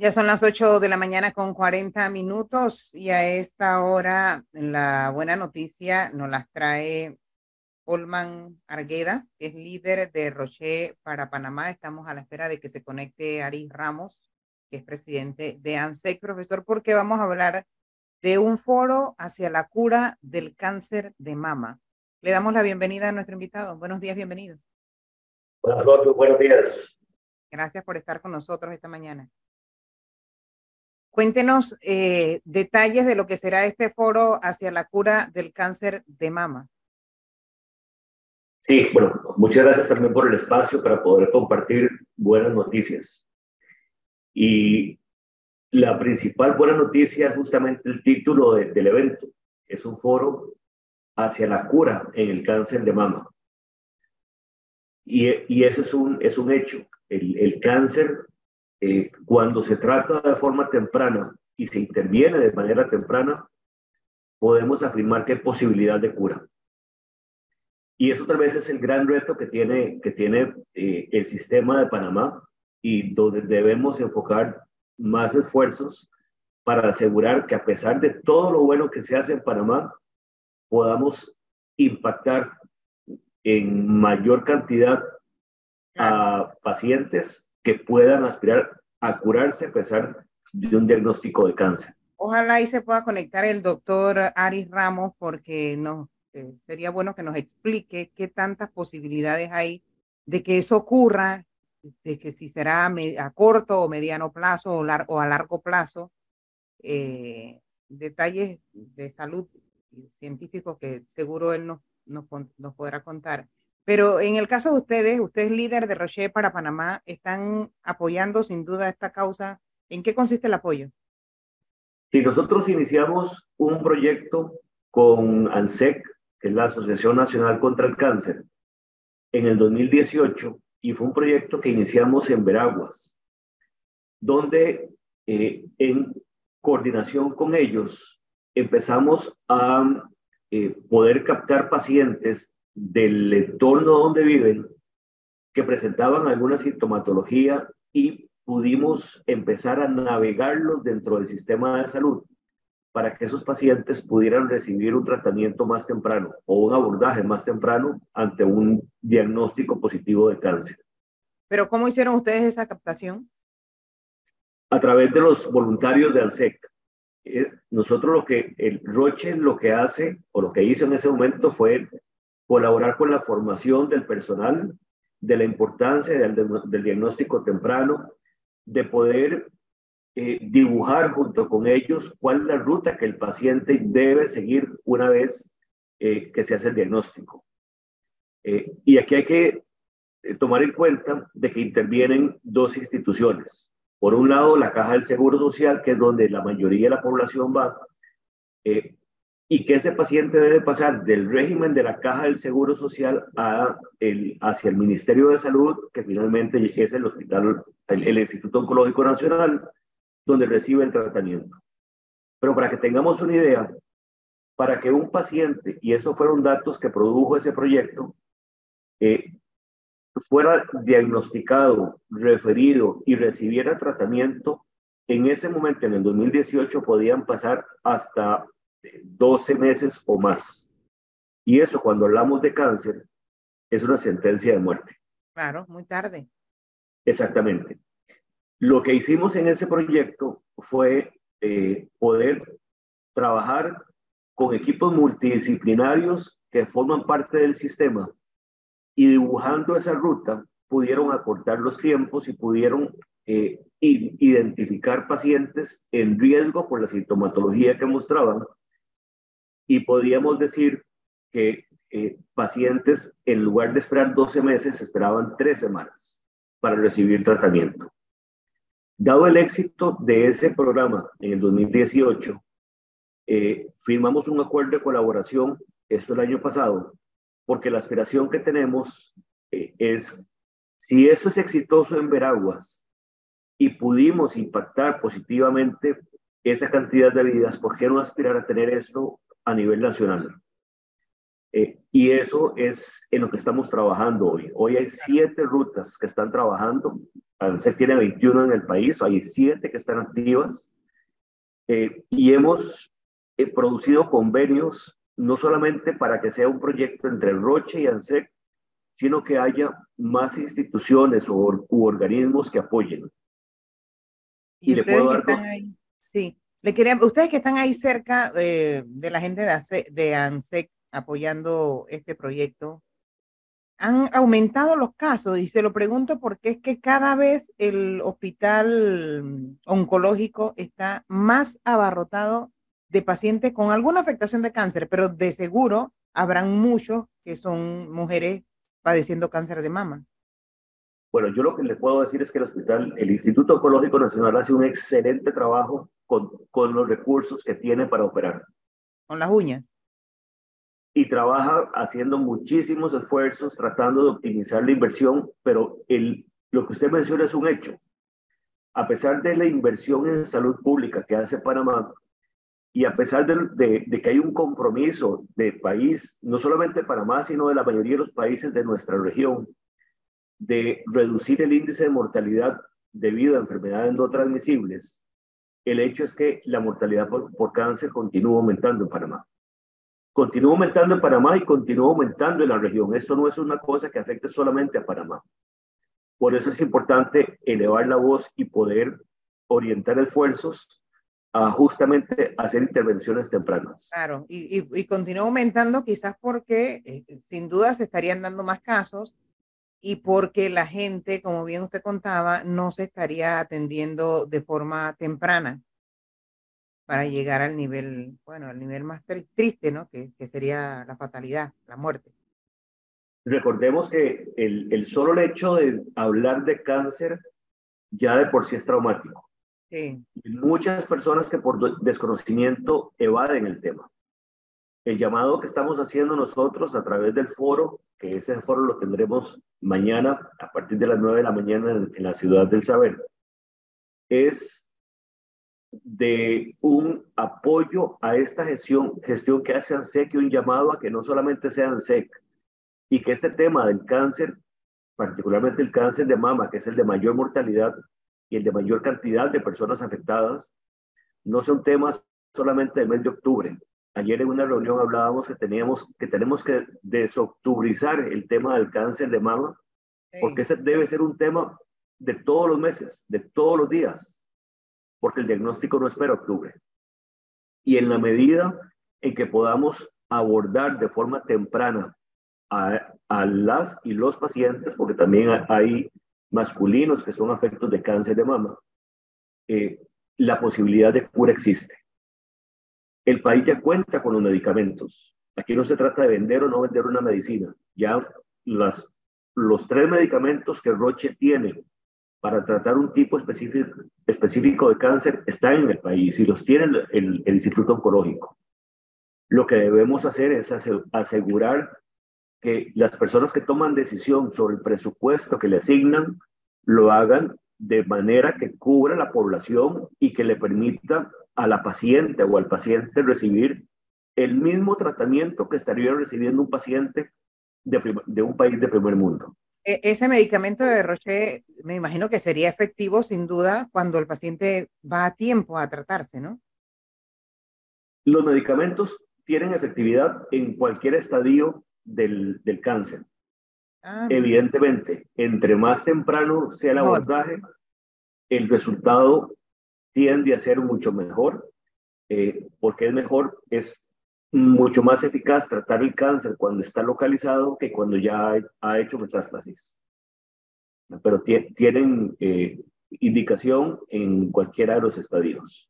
Ya son las 8 de la mañana con 40 minutos y a esta hora la buena noticia nos las trae Olman Arguedas, que es líder de Rocher para Panamá. Estamos a la espera de que se conecte Aris Ramos, que es presidente de ANSEC, profesor, porque vamos a hablar de un foro hacia la cura del cáncer de mama. Le damos la bienvenida a nuestro invitado. Buenos días, bienvenido. Buenas noches, buenos días. Gracias por estar con nosotros esta mañana. Cuéntenos eh, detalles de lo que será este foro hacia la cura del cáncer de mama. Sí, bueno, muchas gracias también por el espacio para poder compartir buenas noticias. Y la principal buena noticia es justamente el título del evento. Es un foro hacia la cura en el cáncer de mama. Y, y ese es un, es un hecho. El, el cáncer eh, cuando se trata de forma temprana y se interviene de manera temprana, podemos afirmar que hay posibilidad de cura. Y eso tal vez es el gran reto que tiene, que tiene eh, el sistema de Panamá y donde debemos enfocar más esfuerzos para asegurar que a pesar de todo lo bueno que se hace en Panamá, podamos impactar en mayor cantidad a pacientes que puedan aspirar a curarse a pesar de un diagnóstico de cáncer. Ojalá ahí se pueda conectar el doctor Aris Ramos porque no, eh, sería bueno que nos explique qué tantas posibilidades hay de que eso ocurra, de que si será a, corto o mediano plazo o, o a largo plazo. Eh, detalles de salud científicos que seguro él nos, nos, nos podrá contar. Pero en el caso de ustedes, usted es líder de Rocher para Panamá, están apoyando sin duda esta causa. ¿En qué consiste el apoyo? Sí, nosotros iniciamos un proyecto con ANSEC, que es la Asociación Nacional contra el Cáncer, en el 2018 y fue un proyecto que iniciamos en Veraguas, donde eh, en coordinación con ellos empezamos a eh, poder captar pacientes del entorno donde viven que presentaban alguna sintomatología y pudimos empezar a navegarlos dentro del sistema de salud para que esos pacientes pudieran recibir un tratamiento más temprano o un abordaje más temprano ante un diagnóstico positivo de cáncer. ¿Pero cómo hicieron ustedes esa captación? A través de los voluntarios de ANSEC. Eh, nosotros lo que, el Roche lo que hace, o lo que hizo en ese momento fue colaborar con la formación del personal, de la importancia del, diagnóstico temprano, de poder eh, dibujar junto con ellos cuál es la ruta que el paciente debe seguir una vez eh, que se hace el diagnóstico. Eh, y aquí hay que tomar en cuenta de que intervienen dos instituciones. Por un lado, la Caja del Seguro Social, que es donde la mayoría de la población va, y que ese paciente debe pasar del régimen de la caja del Seguro Social hacia el Ministerio de Salud, que finalmente es el hospital, el, Instituto Oncológico Nacional, donde recibe el tratamiento. Pero para que tengamos una idea, para que un paciente, y esos fueron datos que produjo ese proyecto, eh, fuera diagnosticado, referido y recibiera tratamiento, en ese momento, en el 2018, podían pasar hasta 12 meses o más. Y eso cuando hablamos de cáncer es una sentencia de muerte. Claro, muy tarde. Exactamente. Lo que hicimos en ese proyecto fue eh, poder trabajar con equipos multidisciplinarios que forman parte del sistema y dibujando esa ruta pudieron acortar los tiempos y pudieron eh, identificar pacientes en riesgo por la sintomatología que mostraban y podríamos decir que eh, pacientes, en lugar de esperar 12 meses, esperaban tres semanas para recibir tratamiento. Dado el éxito de ese programa en el 2018, eh, firmamos un acuerdo de colaboración, esto el año pasado, porque la aspiración que tenemos eh, es, si esto es exitoso en Veraguas y pudimos impactar positivamente esa cantidad de vidas, ¿por qué no aspirar a tener esto a nivel nacional. Eh, y eso es en lo que estamos trabajando hoy. Hoy hay siete rutas que están trabajando. Se tiene 21 en el país, hay siete que están activas. Eh, y hemos eh, producido convenios no solamente para que sea un proyecto entre Roche y ANSEC, sino que haya más instituciones o u organismos que apoyen. Y, le puedo dar ahí, sí, le quería, ustedes que están ahí cerca de la gente de, de ANSEC, apoyando este proyecto, han aumentado los casos y se lo pregunto porque es que cada vez el hospital oncológico está más abarrotado de pacientes con alguna afectación de cáncer, pero de seguro habrán muchos que son mujeres padeciendo cáncer de mama. Bueno, yo lo que le puedo decir es que el hospital, el Instituto Oncológico Nacional hace un excelente trabajo con, con los recursos que tiene para operar. Con las uñas y trabaja haciendo muchísimos esfuerzos tratando de optimizar la inversión, pero el, lo que usted menciona es un hecho. A pesar de la inversión en salud pública que hace Panamá y a pesar de, de, que hay un compromiso de país, no solamente Panamá, sino de la mayoría de los países de nuestra región, de reducir el índice de mortalidad debido a enfermedades no transmisibles, el hecho es que la mortalidad por, cáncer continúa aumentando en Panamá continúa aumentando en Panamá y continúa aumentando en la región. Esto no es una cosa que afecte solamente a Panamá. Por eso es importante elevar la voz y poder orientar esfuerzos a justamente hacer intervenciones tempranas. Claro, y, y, continúa aumentando quizás porque eh, sin duda se estarían dando más casos y porque la gente, como bien usted contaba, no se estaría atendiendo de forma temprana para llegar al nivel, bueno, al nivel más triste, ¿no? Que, que sería la fatalidad, la muerte. Recordemos que el, el solo hecho de hablar de cáncer ya de por sí es traumático. Sí. Y muchas personas que por desconocimiento evaden el tema. El llamado que estamos haciendo nosotros a través del foro, que ese foro lo tendremos mañana a partir de las 9 de la mañana en, la ciudad del saber, es de un apoyo a esta gestión, gestión que hace ANSEC y un llamado a que no solamente sea ANSEC y que este tema del cáncer, particularmente el cáncer de mama, que es el de mayor mortalidad y el de mayor cantidad de personas afectadas, no son temas solamente del mes de octubre. Ayer en una reunión hablábamos que, teníamos, que tenemos que desoctubrizar el tema del cáncer de mama, porque ese debe ser un tema de todos los meses, de todos los días porque el diagnóstico no espera octubre. Y en la medida en que podamos abordar de forma temprana a, las y los pacientes, porque también hay masculinos que son afectos de cáncer de mama, eh, la posibilidad de cura existe. El país ya cuenta con los medicamentos. Aquí no se trata de vender o no vender una medicina. Ya las, los tres medicamentos que Roche tiene para tratar un tipo específico, específico de cáncer está en el país y los tiene el, el, Instituto Oncológico. Lo que debemos hacer es asegurar que las personas que toman decisión sobre el presupuesto que le asignan lo hagan de manera que cubra la población y que le permita a la paciente o al paciente recibir el mismo tratamiento que estaría recibiendo un paciente de, de un país de primer mundo. E, ese medicamento de Roche, me imagino que sería efectivo sin duda cuando el paciente va a tiempo a tratarse, ¿no? Los medicamentos tienen efectividad en cualquier estadio del, del cáncer. Ah, Evidentemente, entre más temprano sea el abordaje, el resultado tiende a ser mucho mejor, eh, porque es mejor, es mucho más eficaz tratar el cáncer cuando está localizado que cuando ya ha hecho metástasis. Pero tienen eh, indicación en cualquiera de los estadios.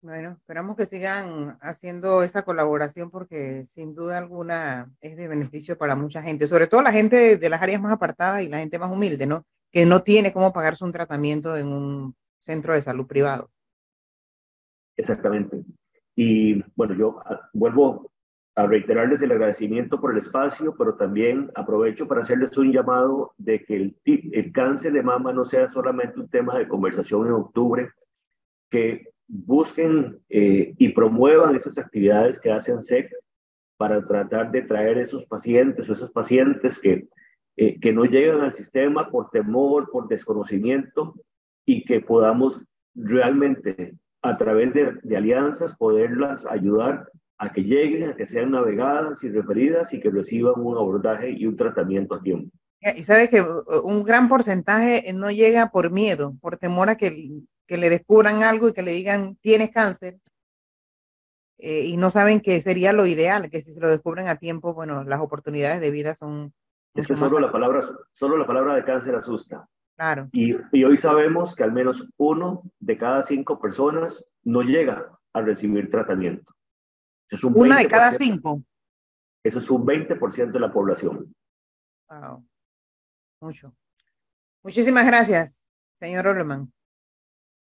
Bueno, esperamos que sigan haciendo esa colaboración porque sin duda alguna es de beneficio para mucha gente, sobre todo la gente de las áreas más apartadas y la gente más humilde, ¿no? Que no tiene cómo pagarse un tratamiento en un centro de salud privado. Exactamente. Y bueno, yo ah, vuelvo a reiterarles el agradecimiento por el espacio, pero también aprovecho para hacerles un llamado de que el, cáncer de mama no sea solamente un tema de conversación en octubre, que busquen eh, y promuevan esas actividades que hacen SEC para tratar de traer esos pacientes o esas pacientes que, eh, que no llegan al sistema por temor, por desconocimiento y que podamos realmente a través de, de alianzas poderlas ayudar a que lleguen, a que sean navegadas y referidas y que reciban un abordaje y un tratamiento a tiempo. Y sabe que uh, un gran porcentaje no llega por miedo, por temor a que, que le descubran algo y que le digan tienes cáncer. Eh, y no saben que sería lo ideal, que si se lo descubren a tiempo, bueno, las oportunidades de vida son... Es que solo la, palabra, solo la palabra de cáncer asusta. Claro. Y, y hoy sabemos que al menos uno de cada cinco personas no llega a recibir tratamiento. es un Una de cada cinco. Eso es un 20% de la población. Wow mucho. Muchísimas gracias, señor Orleman.